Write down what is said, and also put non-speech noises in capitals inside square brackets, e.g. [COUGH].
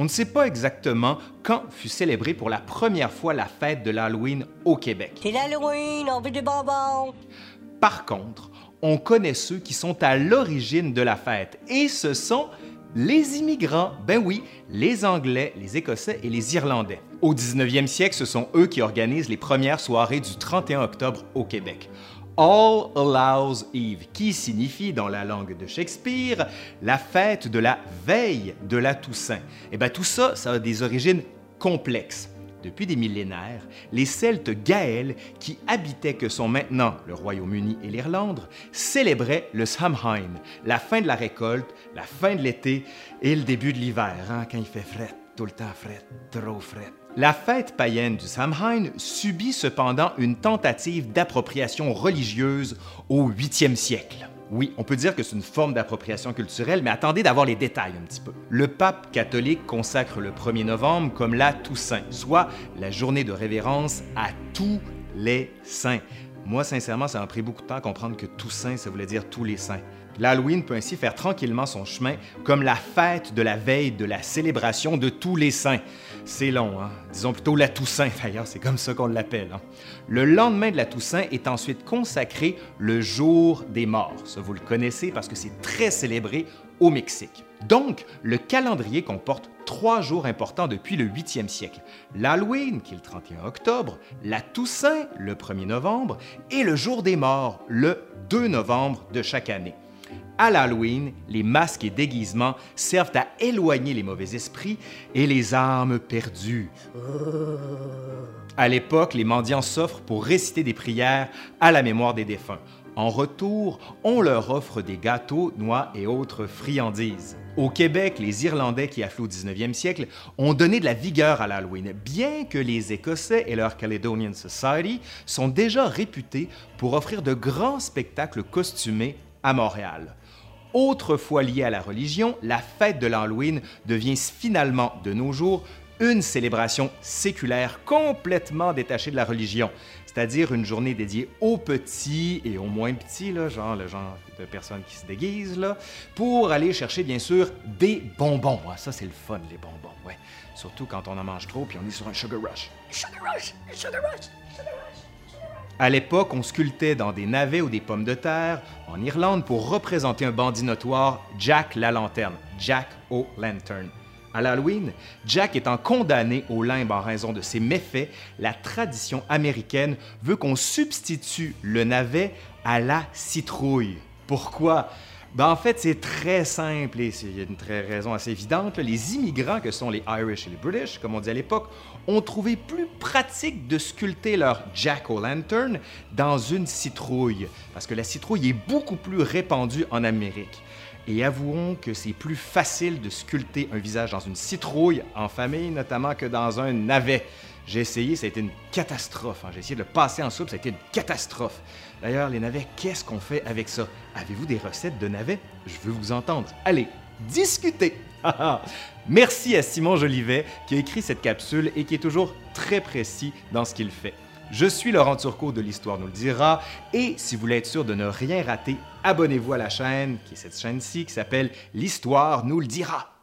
On ne sait pas exactement quand fut célébrée pour la première fois la fête de l'Halloween au Québec. C'est l'Halloween, on veut des bonbons. Par contre, on connaît ceux qui sont à l'origine de la fête, et ce sont les immigrants. Ben oui, les Anglais, les Écossais et les Irlandais. Au 19e siècle, ce sont eux qui organisent les premières soirées du 31 octobre au Québec. All Allows Eve, qui signifie dans la langue de Shakespeare la fête de la veille de la Toussaint. Et bien tout ça, ça a des origines complexes. Depuis des millénaires, les Celtes gaëls, qui habitaient que sont maintenant le Royaume-Uni et l'Irlande, célébraient le Samhain, la fin de la récolte, la fin de l'été et le début de l'hiver, hein, quand il fait fret, La fête païenne du Samhain subit cependant une tentative d'appropriation religieuse au 8e siècle. Oui, on peut dire que c'est une forme d'appropriation culturelle, mais attendez d'avoir les détails un petit peu. Le pape catholique consacre le 1er novembre comme la Toussaint, soit la journée de révérence à tous les saints. Moi, sincèrement, ça m'a pris beaucoup de temps à comprendre que Toussaint, ça voulait dire tous les saints. L'Halloween peut ainsi faire tranquillement son chemin comme la fête de la veille de la célébration de tous les saints. C'est long, hein? disons plutôt la Toussaint [LAUGHS] d'ailleurs, c'est comme ça qu'on l'appelle. Hein. Le lendemain de la Toussaint est ensuite consacré le jour des morts. Ça, vous le connaissez parce que c'est très célébré au Mexique. Donc, le calendrier comporte trois jours importants depuis le 8e siècle. L'Halloween, qui est le 31 octobre, la Toussaint, le 1er novembre, et le jour des morts, le 2 novembre de chaque année. À l'Halloween, les masques et déguisements servent à éloigner les mauvais esprits et les âmes perdues. À l'époque, les mendiants s'offrent pour réciter des prières à la mémoire des défunts. En retour, on leur offre des gâteaux, noix et autres friandises. Au Québec, les Irlandais qui affluent au 19e siècle ont donné de la vigueur à l'Halloween, bien que les Écossais et leur Caledonian Society sont déjà réputés pour offrir de grands spectacles costumés à Montréal. Autrefois liée à la religion, la fête de l'Halloween devient finalement, de nos jours, une célébration séculaire complètement détachée de la religion, c'est-à-dire une journée dédiée aux petits et aux moins petits, là, genre le genre de personnes qui se déguisent, là, pour aller chercher bien sûr des bonbons. Ah, ça, c'est le fun, les bonbons, ouais. Surtout quand on en mange trop puis on est sur un sugar rush. À l'époque, on sculptait dans des navets ou des pommes de terre en Irlande pour représenter un bandit notoire, Jack la Lanterne, Jack O'Lantern. À l'Halloween, Jack étant condamné au limbe en raison de ses méfaits, la tradition américaine veut qu'on substitue le navet à la citrouille. Pourquoi? Ben, en fait, c'est très simple et il y a une raison assez évidente. Les immigrants, que sont les Irish et les British, comme on dit à l'époque, ont trouvé plus pratique de sculpter leur jack-o'-lantern dans une citrouille, parce que la citrouille est beaucoup plus répandue en Amérique. Et avouons que c'est plus facile de sculpter un visage dans une citrouille en famille, notamment que dans un navet. J'ai essayé, ça a été une catastrophe. Hein. J'ai essayé de le passer en soupe, ça a été une catastrophe. D'ailleurs, les navets, qu'est-ce qu'on fait avec ça? Avez-vous des recettes de navets? Je veux vous entendre. Allez, discutez! [LAUGHS] Merci à Simon Jolivet qui a écrit cette capsule et qui est toujours très précis dans ce qu'il fait. Je suis Laurent Turcot de l'Histoire nous le dira et si vous voulez être sûr de ne rien rater, abonnez-vous à la chaîne, qui est cette chaîne-ci qui s'appelle L'Histoire nous le dira.